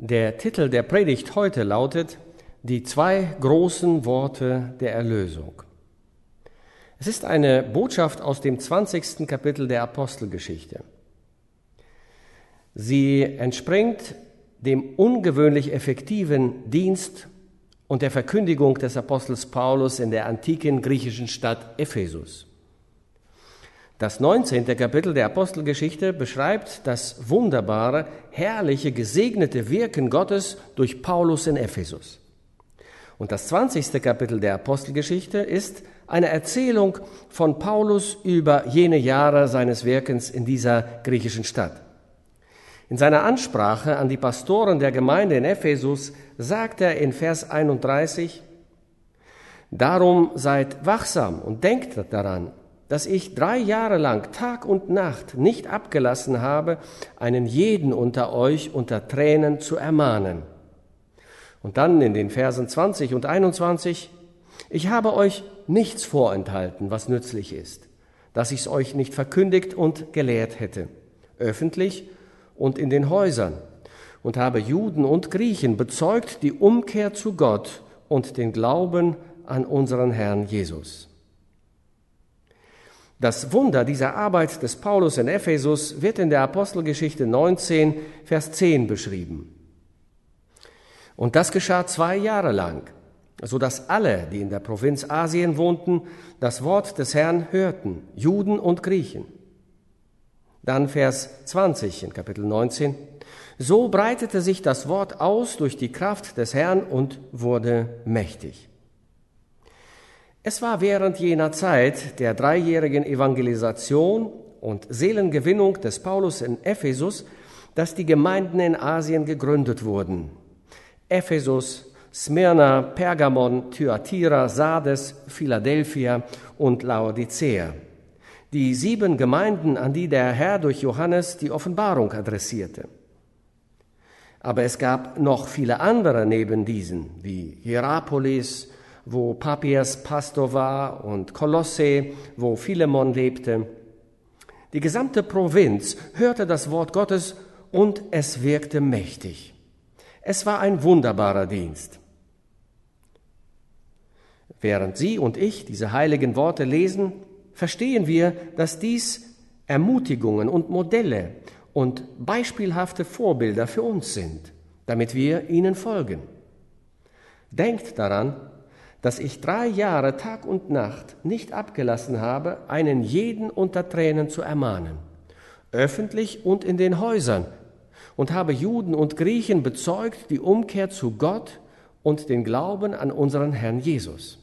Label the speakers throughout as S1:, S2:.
S1: Der Titel der Predigt heute lautet Die zwei großen Worte der Erlösung. Es ist eine Botschaft aus dem 20. Kapitel der Apostelgeschichte. Sie entspringt dem ungewöhnlich effektiven Dienst und der Verkündigung des Apostels Paulus in der antiken griechischen Stadt Ephesus. Das 19. Kapitel der Apostelgeschichte beschreibt das wunderbare, herrliche, gesegnete Wirken Gottes durch Paulus in Ephesus. Und das 20. Kapitel der Apostelgeschichte ist eine Erzählung von Paulus über jene Jahre seines Wirkens in dieser griechischen Stadt. In seiner Ansprache an die Pastoren der Gemeinde in Ephesus sagt er in Vers 31, Darum seid wachsam und denkt daran, dass ich drei Jahre lang Tag und Nacht nicht abgelassen habe, einen jeden unter euch unter Tränen zu ermahnen. Und dann in den Versen 20 und 21, ich habe euch nichts vorenthalten, was nützlich ist, dass ich es euch nicht verkündigt und gelehrt hätte, öffentlich und in den Häusern, und habe Juden und Griechen bezeugt die Umkehr zu Gott und den Glauben an unseren Herrn Jesus. Das Wunder dieser Arbeit des Paulus in Ephesus wird in der Apostelgeschichte 19, Vers 10 beschrieben. Und das geschah zwei Jahre lang, so dass alle, die in der Provinz Asien wohnten, das Wort des Herrn hörten, Juden und Griechen. Dann Vers 20 in Kapitel 19. So breitete sich das Wort aus durch die Kraft des Herrn und wurde mächtig. Es war während jener Zeit der dreijährigen Evangelisation und Seelengewinnung des Paulus in Ephesus, dass die Gemeinden in Asien gegründet wurden. Ephesus, Smyrna, Pergamon, Thyatira, Sardes, Philadelphia und Laodicea. Die sieben Gemeinden, an die der Herr durch Johannes die Offenbarung adressierte. Aber es gab noch viele andere neben diesen, wie Hierapolis, wo Papias Pastor war und Kolosse, wo Philemon lebte. Die gesamte Provinz hörte das Wort Gottes und es wirkte mächtig. Es war ein wunderbarer Dienst. Während Sie und ich diese heiligen Worte lesen, verstehen wir, dass dies Ermutigungen und Modelle und beispielhafte Vorbilder für uns sind, damit wir ihnen folgen. Denkt daran, dass ich drei Jahre Tag und Nacht nicht abgelassen habe, einen jeden unter Tränen zu ermahnen, öffentlich und in den Häusern, und habe Juden und Griechen bezeugt die Umkehr zu Gott und den Glauben an unseren Herrn Jesus.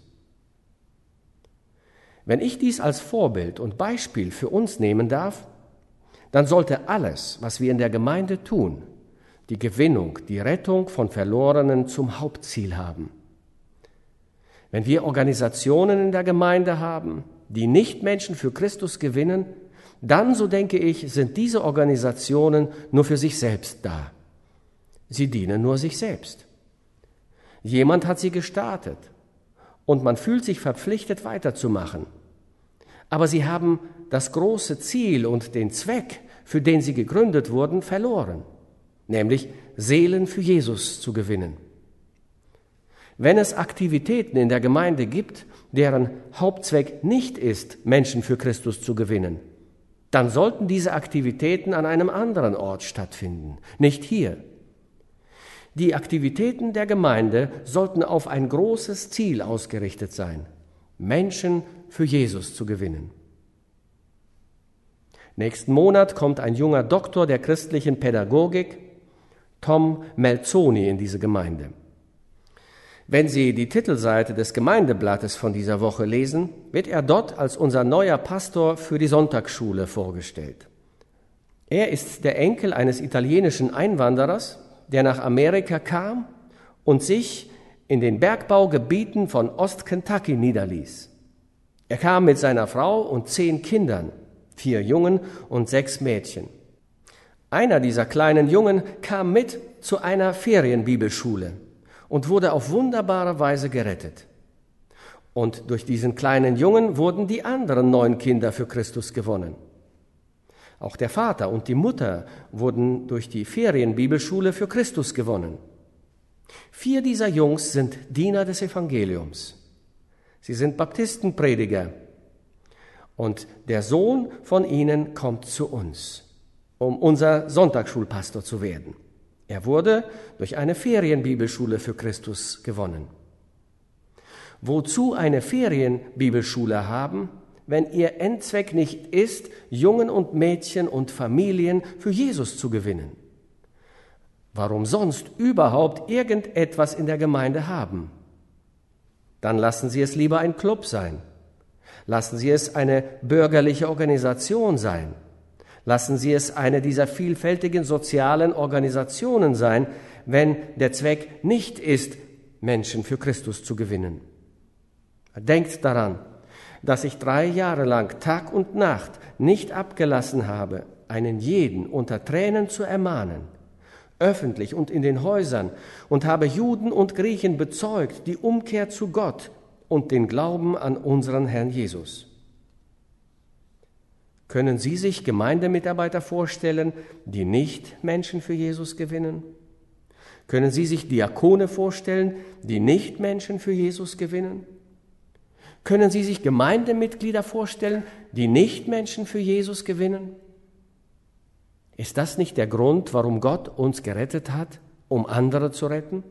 S1: Wenn ich dies als Vorbild und Beispiel für uns nehmen darf, dann sollte alles, was wir in der Gemeinde tun, die Gewinnung, die Rettung von Verlorenen zum Hauptziel haben. Wenn wir Organisationen in der Gemeinde haben, die nicht Menschen für Christus gewinnen, dann, so denke ich, sind diese Organisationen nur für sich selbst da. Sie dienen nur sich selbst. Jemand hat sie gestartet und man fühlt sich verpflichtet weiterzumachen. Aber sie haben das große Ziel und den Zweck, für den sie gegründet wurden, verloren, nämlich Seelen für Jesus zu gewinnen. Wenn es Aktivitäten in der Gemeinde gibt, deren Hauptzweck nicht ist, Menschen für Christus zu gewinnen, dann sollten diese Aktivitäten an einem anderen Ort stattfinden, nicht hier. Die Aktivitäten der Gemeinde sollten auf ein großes Ziel ausgerichtet sein, Menschen für Jesus zu gewinnen. Nächsten Monat kommt ein junger Doktor der christlichen Pädagogik, Tom Melzoni, in diese Gemeinde. Wenn Sie die Titelseite des Gemeindeblattes von dieser Woche lesen, wird er dort als unser neuer Pastor für die Sonntagsschule vorgestellt. Er ist der Enkel eines italienischen Einwanderers, der nach Amerika kam und sich in den Bergbaugebieten von Ost-Kentucky niederließ. Er kam mit seiner Frau und zehn Kindern, vier Jungen und sechs Mädchen. Einer dieser kleinen Jungen kam mit zu einer Ferienbibelschule und wurde auf wunderbare Weise gerettet. Und durch diesen kleinen Jungen wurden die anderen neun Kinder für Christus gewonnen. Auch der Vater und die Mutter wurden durch die Ferienbibelschule für Christus gewonnen. Vier dieser Jungs sind Diener des Evangeliums. Sie sind Baptistenprediger. Und der Sohn von ihnen kommt zu uns, um unser Sonntagsschulpastor zu werden. Er wurde durch eine Ferienbibelschule für Christus gewonnen. Wozu eine Ferienbibelschule haben, wenn ihr Endzweck nicht ist, Jungen und Mädchen und Familien für Jesus zu gewinnen? Warum sonst überhaupt irgendetwas in der Gemeinde haben? Dann lassen Sie es lieber ein Club sein. Lassen Sie es eine bürgerliche Organisation sein. Lassen Sie es eine dieser vielfältigen sozialen Organisationen sein, wenn der Zweck nicht ist, Menschen für Christus zu gewinnen. Denkt daran, dass ich drei Jahre lang Tag und Nacht nicht abgelassen habe, einen jeden unter Tränen zu ermahnen, öffentlich und in den Häusern, und habe Juden und Griechen bezeugt die Umkehr zu Gott und den Glauben an unseren Herrn Jesus. Können Sie sich Gemeindemitarbeiter vorstellen, die nicht Menschen für Jesus gewinnen? Können Sie sich Diakone vorstellen, die nicht Menschen für Jesus gewinnen? Können Sie sich Gemeindemitglieder vorstellen, die nicht Menschen für Jesus gewinnen? Ist das nicht der Grund, warum Gott uns gerettet hat, um andere zu retten?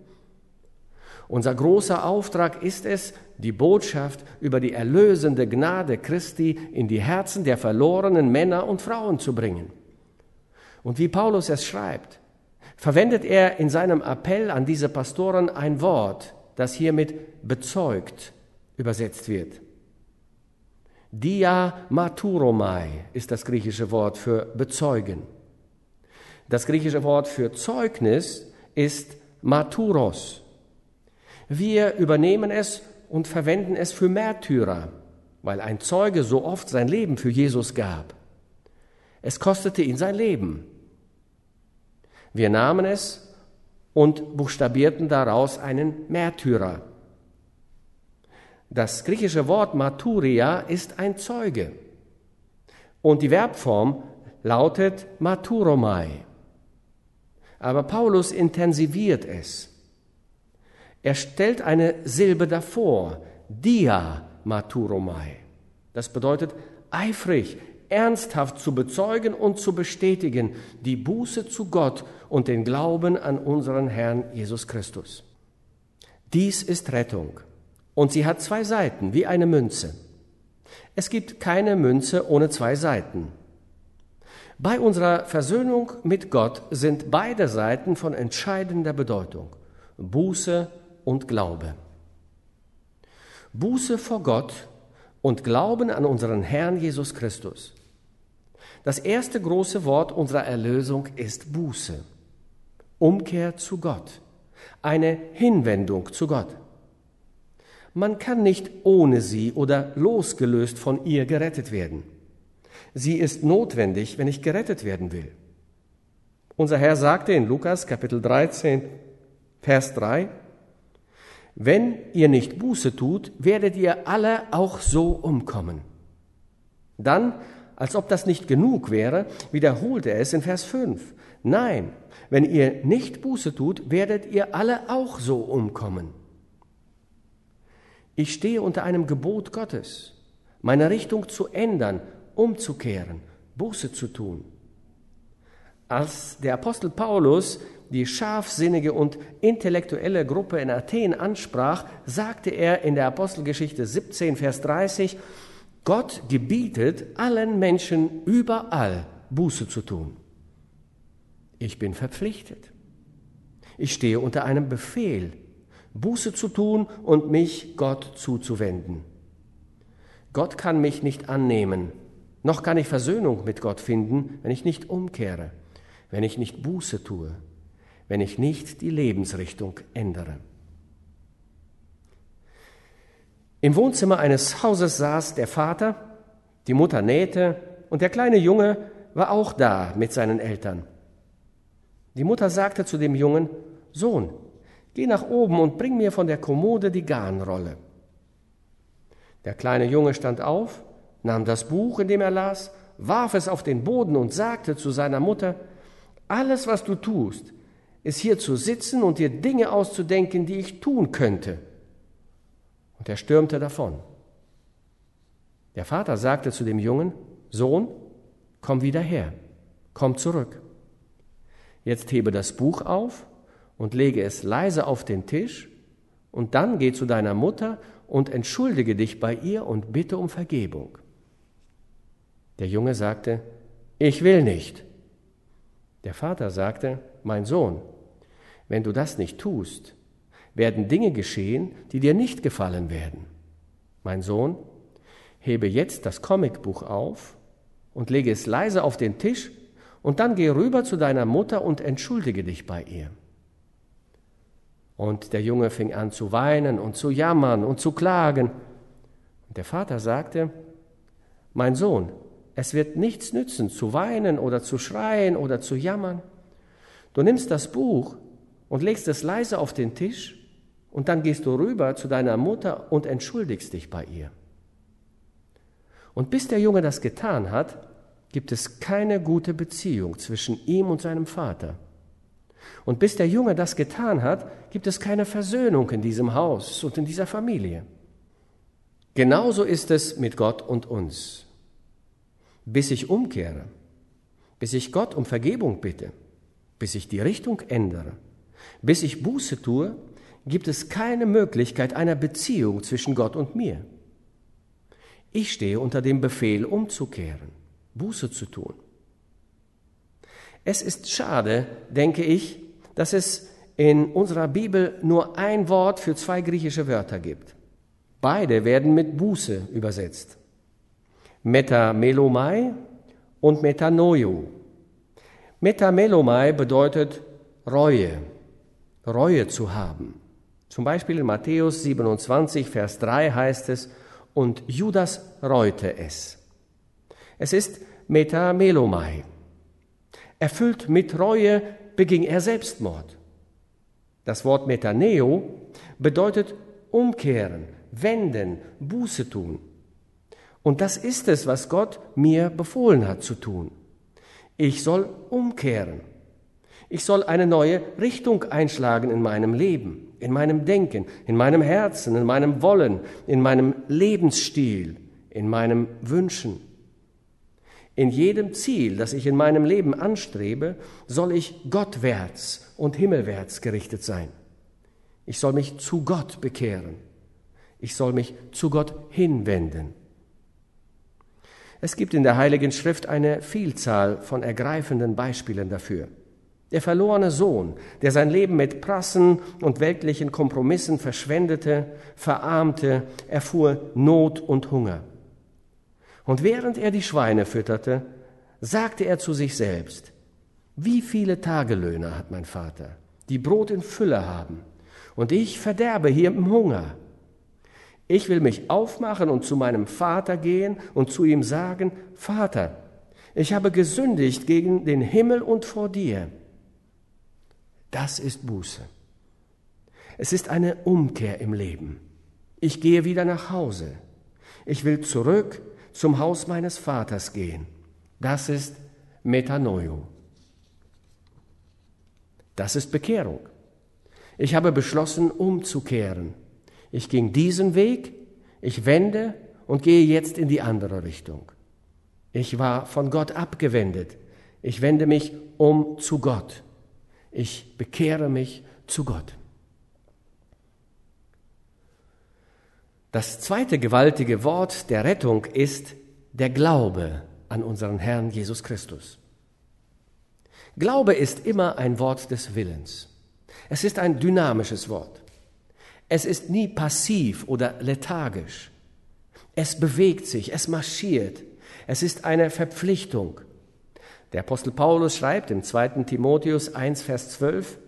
S1: Unser großer Auftrag ist es, die Botschaft über die erlösende Gnade Christi in die Herzen der verlorenen Männer und Frauen zu bringen. Und wie Paulus es schreibt, verwendet er in seinem Appell an diese Pastoren ein Wort, das hiermit bezeugt übersetzt wird. Dia maturomai ist das griechische Wort für bezeugen. Das griechische Wort für Zeugnis ist maturos. Wir übernehmen es und verwenden es für Märtyrer, weil ein Zeuge so oft sein Leben für Jesus gab. Es kostete ihn sein Leben. Wir nahmen es und buchstabierten daraus einen Märtyrer. Das griechische Wort Maturia ist ein Zeuge und die Verbform lautet Maturomai. Aber Paulus intensiviert es. Er stellt eine Silbe davor, dia maturomai. Das bedeutet eifrig, ernsthaft zu bezeugen und zu bestätigen die Buße zu Gott und den Glauben an unseren Herrn Jesus Christus. Dies ist Rettung und sie hat zwei Seiten wie eine Münze. Es gibt keine Münze ohne zwei Seiten. Bei unserer Versöhnung mit Gott sind beide Seiten von entscheidender Bedeutung. Buße und Glaube. Buße vor Gott und Glauben an unseren Herrn Jesus Christus. Das erste große Wort unserer Erlösung ist Buße. Umkehr zu Gott. Eine Hinwendung zu Gott. Man kann nicht ohne sie oder losgelöst von ihr gerettet werden. Sie ist notwendig, wenn ich gerettet werden will. Unser Herr sagte in Lukas Kapitel 13, Vers 3, wenn ihr nicht Buße tut, werdet ihr alle auch so umkommen. Dann, als ob das nicht genug wäre, wiederholt er es in Vers 5. Nein, wenn ihr nicht Buße tut, werdet ihr alle auch so umkommen. Ich stehe unter einem Gebot Gottes, meine Richtung zu ändern, umzukehren, Buße zu tun. Als der Apostel Paulus die scharfsinnige und intellektuelle Gruppe in Athen ansprach, sagte er in der Apostelgeschichte 17, Vers 30, Gott gebietet allen Menschen überall Buße zu tun. Ich bin verpflichtet. Ich stehe unter einem Befehl, Buße zu tun und mich Gott zuzuwenden. Gott kann mich nicht annehmen, noch kann ich Versöhnung mit Gott finden, wenn ich nicht umkehre, wenn ich nicht Buße tue wenn ich nicht die Lebensrichtung ändere. Im Wohnzimmer eines Hauses saß der Vater, die Mutter nähte und der kleine Junge war auch da mit seinen Eltern. Die Mutter sagte zu dem Jungen, Sohn, geh nach oben und bring mir von der Kommode die Garnrolle. Der kleine Junge stand auf, nahm das Buch, in dem er las, warf es auf den Boden und sagte zu seiner Mutter, alles, was du tust, ist hier zu sitzen und dir Dinge auszudenken, die ich tun könnte. Und er stürmte davon. Der Vater sagte zu dem Jungen, Sohn, komm wieder her, komm zurück. Jetzt hebe das Buch auf und lege es leise auf den Tisch, und dann geh zu deiner Mutter und entschuldige dich bei ihr und bitte um Vergebung. Der Junge sagte, ich will nicht. Der Vater sagte, mein Sohn, wenn du das nicht tust, werden Dinge geschehen, die dir nicht gefallen werden. Mein Sohn, hebe jetzt das Comicbuch auf und lege es leise auf den Tisch und dann geh rüber zu deiner Mutter und entschuldige dich bei ihr. Und der Junge fing an zu weinen und zu jammern und zu klagen. Und der Vater sagte, mein Sohn, es wird nichts nützen, zu weinen oder zu schreien oder zu jammern. Du nimmst das Buch und legst es leise auf den Tisch und dann gehst du rüber zu deiner Mutter und entschuldigst dich bei ihr. Und bis der Junge das getan hat, gibt es keine gute Beziehung zwischen ihm und seinem Vater. Und bis der Junge das getan hat, gibt es keine Versöhnung in diesem Haus und in dieser Familie. Genauso ist es mit Gott und uns. Bis ich umkehre, bis ich Gott um Vergebung bitte, bis ich die Richtung ändere, bis ich Buße tue, gibt es keine Möglichkeit einer Beziehung zwischen Gott und mir. Ich stehe unter dem Befehl, umzukehren, Buße zu tun. Es ist schade, denke ich, dass es in unserer Bibel nur ein Wort für zwei griechische Wörter gibt. Beide werden mit Buße übersetzt. Metamelomai und Metanoio. Metamelomai bedeutet Reue, Reue zu haben. Zum Beispiel in Matthäus 27, Vers 3 heißt es, und Judas reute es. Es ist Metamelomai. Erfüllt mit Reue beging er Selbstmord. Das Wort Metaneo bedeutet umkehren, wenden, Buße tun. Und das ist es, was Gott mir befohlen hat zu tun. Ich soll umkehren. Ich soll eine neue Richtung einschlagen in meinem Leben, in meinem Denken, in meinem Herzen, in meinem Wollen, in meinem Lebensstil, in meinem Wünschen. In jedem Ziel, das ich in meinem Leben anstrebe, soll ich gottwärts und himmelwärts gerichtet sein. Ich soll mich zu Gott bekehren. Ich soll mich zu Gott hinwenden. Es gibt in der Heiligen Schrift eine Vielzahl von ergreifenden Beispielen dafür. Der verlorene Sohn, der sein Leben mit Prassen und weltlichen Kompromissen verschwendete, verarmte, erfuhr Not und Hunger. Und während er die Schweine fütterte, sagte er zu sich selbst, wie viele Tagelöhner hat mein Vater, die Brot in Fülle haben, und ich verderbe hier im Hunger. Ich will mich aufmachen und zu meinem Vater gehen und zu ihm sagen, Vater, ich habe gesündigt gegen den Himmel und vor dir. Das ist Buße. Es ist eine Umkehr im Leben. Ich gehe wieder nach Hause. Ich will zurück zum Haus meines Vaters gehen. Das ist Metanoio. Das ist Bekehrung. Ich habe beschlossen, umzukehren. Ich ging diesen Weg, ich wende und gehe jetzt in die andere Richtung. Ich war von Gott abgewendet. Ich wende mich um zu Gott. Ich bekehre mich zu Gott. Das zweite gewaltige Wort der Rettung ist der Glaube an unseren Herrn Jesus Christus. Glaube ist immer ein Wort des Willens. Es ist ein dynamisches Wort. Es ist nie passiv oder lethargisch. Es bewegt sich, es marschiert. Es ist eine Verpflichtung. Der Apostel Paulus schreibt im 2. Timotheus 1, Vers 12,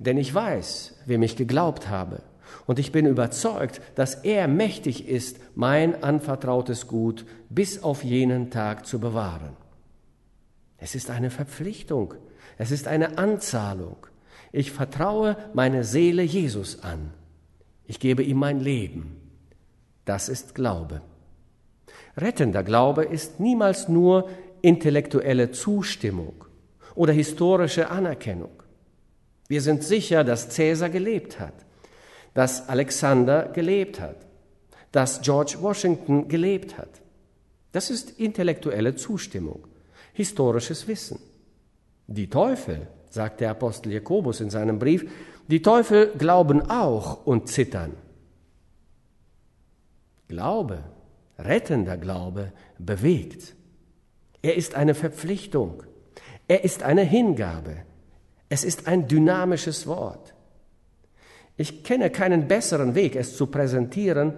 S1: denn ich weiß, wem ich geglaubt habe und ich bin überzeugt, dass er mächtig ist, mein anvertrautes Gut bis auf jenen Tag zu bewahren. Es ist eine Verpflichtung, es ist eine Anzahlung. Ich vertraue meine Seele Jesus an. Ich gebe ihm mein Leben. Das ist Glaube. Rettender Glaube ist niemals nur intellektuelle Zustimmung oder historische Anerkennung. Wir sind sicher, dass Cäsar gelebt hat, dass Alexander gelebt hat, dass George Washington gelebt hat. Das ist intellektuelle Zustimmung, historisches Wissen. Die Teufel, sagt der Apostel Jakobus in seinem Brief, die Teufel glauben auch und zittern. Glaube, rettender Glaube bewegt. Er ist eine Verpflichtung. Er ist eine Hingabe. Es ist ein dynamisches Wort. Ich kenne keinen besseren Weg, es zu präsentieren,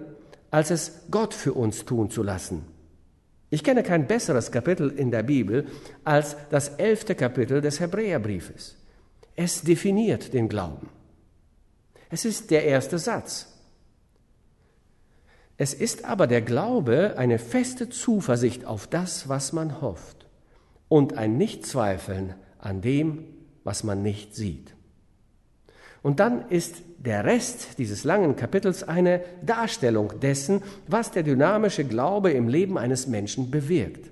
S1: als es Gott für uns tun zu lassen. Ich kenne kein besseres Kapitel in der Bibel als das elfte Kapitel des Hebräerbriefes. Es definiert den Glauben. Es ist der erste Satz. Es ist aber der Glaube eine feste Zuversicht auf das, was man hofft und ein Nichtzweifeln an dem, was man nicht sieht. Und dann ist der Rest dieses langen Kapitels eine Darstellung dessen, was der dynamische Glaube im Leben eines Menschen bewirkt.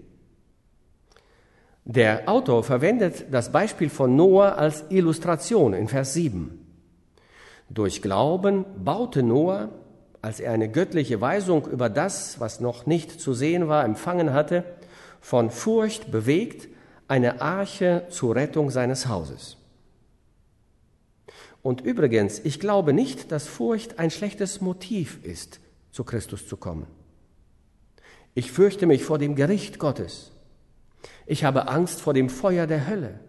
S1: Der Autor verwendet das Beispiel von Noah als Illustration in Vers 7. Durch Glauben baute Noah, als er eine göttliche Weisung über das, was noch nicht zu sehen war, empfangen hatte, von Furcht bewegt, eine Arche zur Rettung seines Hauses. Und übrigens, ich glaube nicht, dass Furcht ein schlechtes Motiv ist, zu Christus zu kommen. Ich fürchte mich vor dem Gericht Gottes. Ich habe Angst vor dem Feuer der Hölle.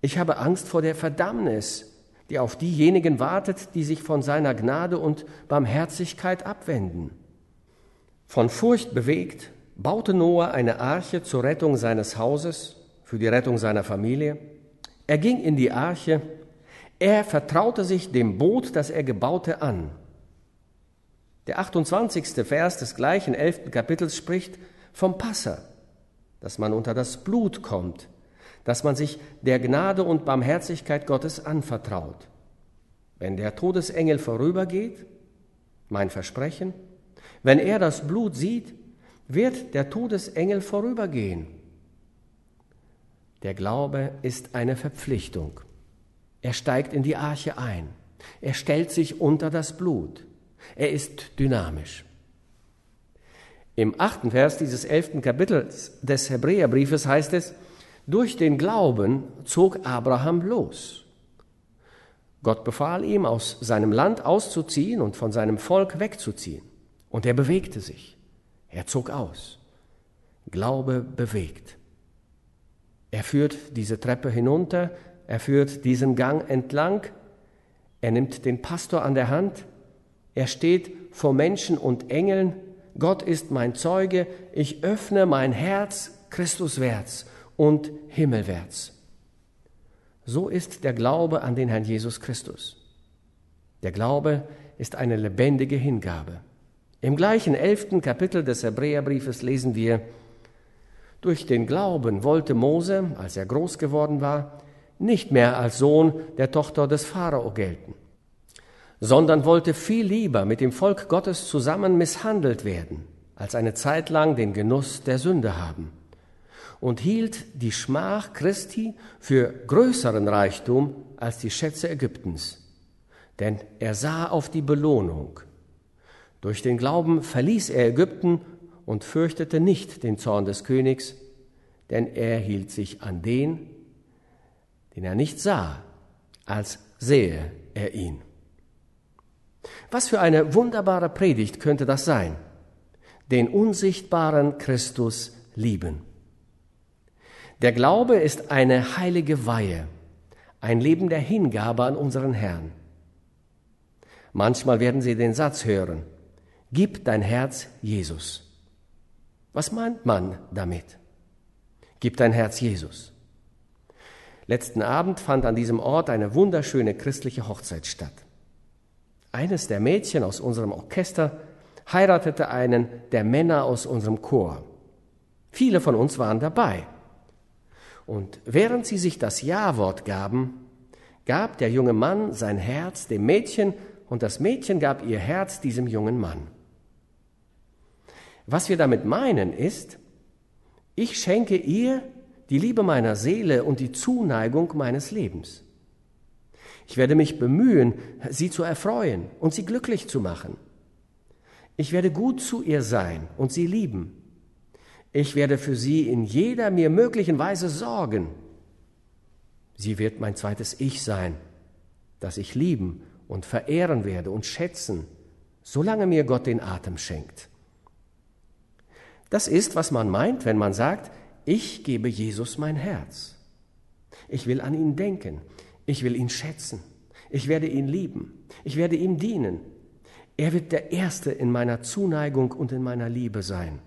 S1: Ich habe Angst vor der Verdammnis, die auf diejenigen wartet, die sich von seiner Gnade und Barmherzigkeit abwenden. Von Furcht bewegt, baute Noah eine Arche zur Rettung seines Hauses, für die Rettung seiner Familie. Er ging in die Arche, er vertraute sich dem Boot, das er gebaute, an. Der 28. Vers des gleichen elften Kapitels spricht vom Passa, dass man unter das Blut kommt, dass man sich der Gnade und Barmherzigkeit Gottes anvertraut. Wenn der Todesengel vorübergeht, mein Versprechen, wenn er das Blut sieht, wird der Todesengel vorübergehen. Der Glaube ist eine Verpflichtung. Er steigt in die Arche ein. Er stellt sich unter das Blut. Er ist dynamisch. Im achten Vers dieses elften Kapitels des Hebräerbriefes heißt es, durch den Glauben zog Abraham los. Gott befahl ihm, aus seinem Land auszuziehen und von seinem Volk wegzuziehen. Und er bewegte sich. Er zog aus. Glaube bewegt. Er führt diese Treppe hinunter, er führt diesen Gang entlang, er nimmt den Pastor an der Hand, er steht vor Menschen und Engeln, Gott ist mein Zeuge, ich öffne mein Herz Christuswärts und himmelwärts. So ist der Glaube an den Herrn Jesus Christus. Der Glaube ist eine lebendige Hingabe. Im gleichen elften Kapitel des Hebräerbriefes lesen wir, durch den Glauben wollte Mose, als er groß geworden war, nicht mehr als Sohn der Tochter des Pharao gelten, sondern wollte viel lieber mit dem Volk Gottes zusammen misshandelt werden, als eine Zeit lang den Genuss der Sünde haben, und hielt die Schmach Christi für größeren Reichtum als die Schätze Ägyptens, denn er sah auf die Belohnung. Durch den Glauben verließ er Ägypten und fürchtete nicht den Zorn des Königs, denn er hielt sich an den, den er nicht sah, als sähe er ihn. Was für eine wunderbare Predigt könnte das sein? Den unsichtbaren Christus lieben. Der Glaube ist eine heilige Weihe, ein Leben der Hingabe an unseren Herrn. Manchmal werden Sie den Satz hören, Gib dein Herz Jesus. Was meint man damit? Gib dein Herz Jesus. Letzten Abend fand an diesem Ort eine wunderschöne christliche Hochzeit statt. Eines der Mädchen aus unserem Orchester heiratete einen der Männer aus unserem Chor. Viele von uns waren dabei. Und während sie sich das Ja-Wort gaben, gab der junge Mann sein Herz dem Mädchen und das Mädchen gab ihr Herz diesem jungen Mann. Was wir damit meinen ist, ich schenke ihr die Liebe meiner Seele und die Zuneigung meines Lebens. Ich werde mich bemühen, sie zu erfreuen und sie glücklich zu machen. Ich werde gut zu ihr sein und sie lieben. Ich werde für sie in jeder mir möglichen Weise sorgen. Sie wird mein zweites Ich sein, das ich lieben und verehren werde und schätzen, solange mir Gott den Atem schenkt. Das ist, was man meint, wenn man sagt, ich gebe Jesus mein Herz. Ich will an ihn denken, ich will ihn schätzen, ich werde ihn lieben, ich werde ihm dienen. Er wird der Erste in meiner Zuneigung und in meiner Liebe sein.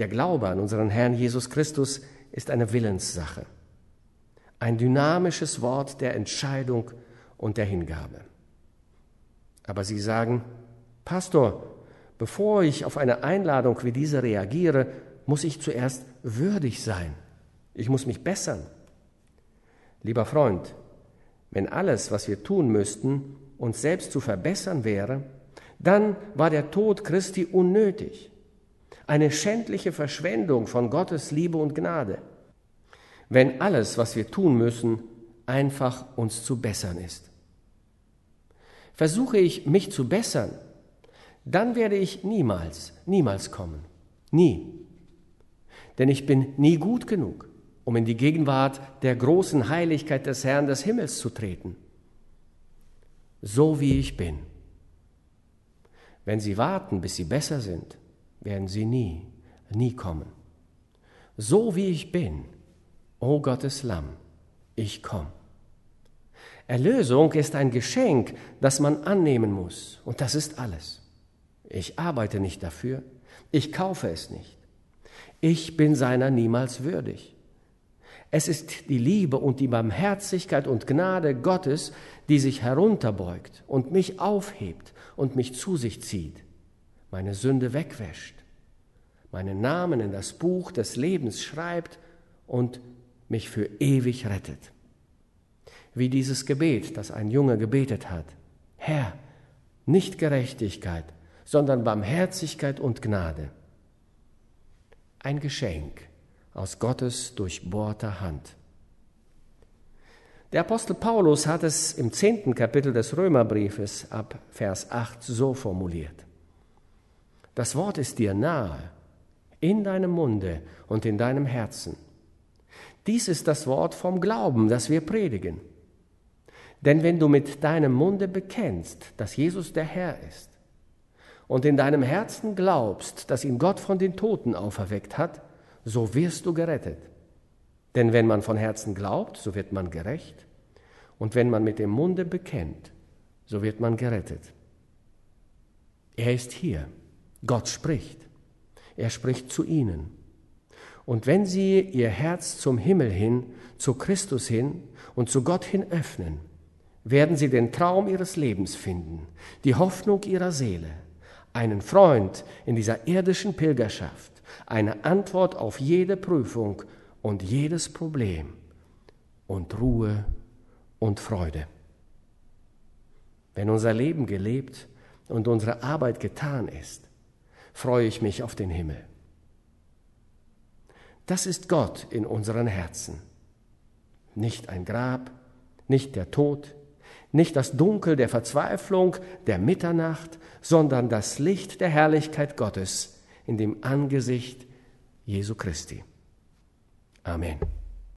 S1: Der Glaube an unseren Herrn Jesus Christus ist eine Willenssache, ein dynamisches Wort der Entscheidung und der Hingabe. Aber Sie sagen, Pastor, bevor ich auf eine Einladung wie diese reagiere, muss ich zuerst würdig sein. Ich muss mich bessern. Lieber Freund, wenn alles, was wir tun müssten, uns selbst zu verbessern wäre, dann war der Tod Christi unnötig eine schändliche Verschwendung von Gottes Liebe und Gnade, wenn alles, was wir tun müssen, einfach uns zu bessern ist. Versuche ich, mich zu bessern, dann werde ich niemals, niemals kommen. Nie. Denn ich bin nie gut genug, um in die Gegenwart der großen Heiligkeit des Herrn des Himmels zu treten. So wie ich bin. Wenn Sie warten, bis Sie besser sind, werden sie nie, nie kommen. So wie ich bin, o Gottes Lamm, ich komme. Erlösung ist ein Geschenk, das man annehmen muss, und das ist alles. Ich arbeite nicht dafür, ich kaufe es nicht. Ich bin seiner niemals würdig. Es ist die Liebe und die Barmherzigkeit und Gnade Gottes, die sich herunterbeugt und mich aufhebt und mich zu sich zieht meine Sünde wegwäscht, meinen Namen in das Buch des Lebens schreibt und mich für ewig rettet. Wie dieses Gebet, das ein Junge gebetet hat. Herr, nicht Gerechtigkeit, sondern Barmherzigkeit und Gnade. Ein Geschenk aus Gottes durchbohrter Hand. Der Apostel Paulus hat es im zehnten Kapitel des Römerbriefes ab Vers 8 so formuliert. Das Wort ist dir nahe, in deinem Munde und in deinem Herzen. Dies ist das Wort vom Glauben, das wir predigen. Denn wenn du mit deinem Munde bekennst, dass Jesus der Herr ist, und in deinem Herzen glaubst, dass ihn Gott von den Toten auferweckt hat, so wirst du gerettet. Denn wenn man von Herzen glaubt, so wird man gerecht, und wenn man mit dem Munde bekennt, so wird man gerettet. Er ist hier. Gott spricht. Er spricht zu ihnen. Und wenn sie ihr Herz zum Himmel hin, zu Christus hin und zu Gott hin öffnen, werden sie den Traum ihres Lebens finden, die Hoffnung ihrer Seele, einen Freund in dieser irdischen Pilgerschaft, eine Antwort auf jede Prüfung und jedes Problem und Ruhe und Freude. Wenn unser Leben gelebt und unsere Arbeit getan ist, freue ich mich auf den Himmel. Das ist Gott in unseren Herzen. Nicht ein Grab, nicht der Tod, nicht das Dunkel der Verzweiflung, der Mitternacht, sondern das Licht der Herrlichkeit Gottes in dem Angesicht Jesu Christi. Amen.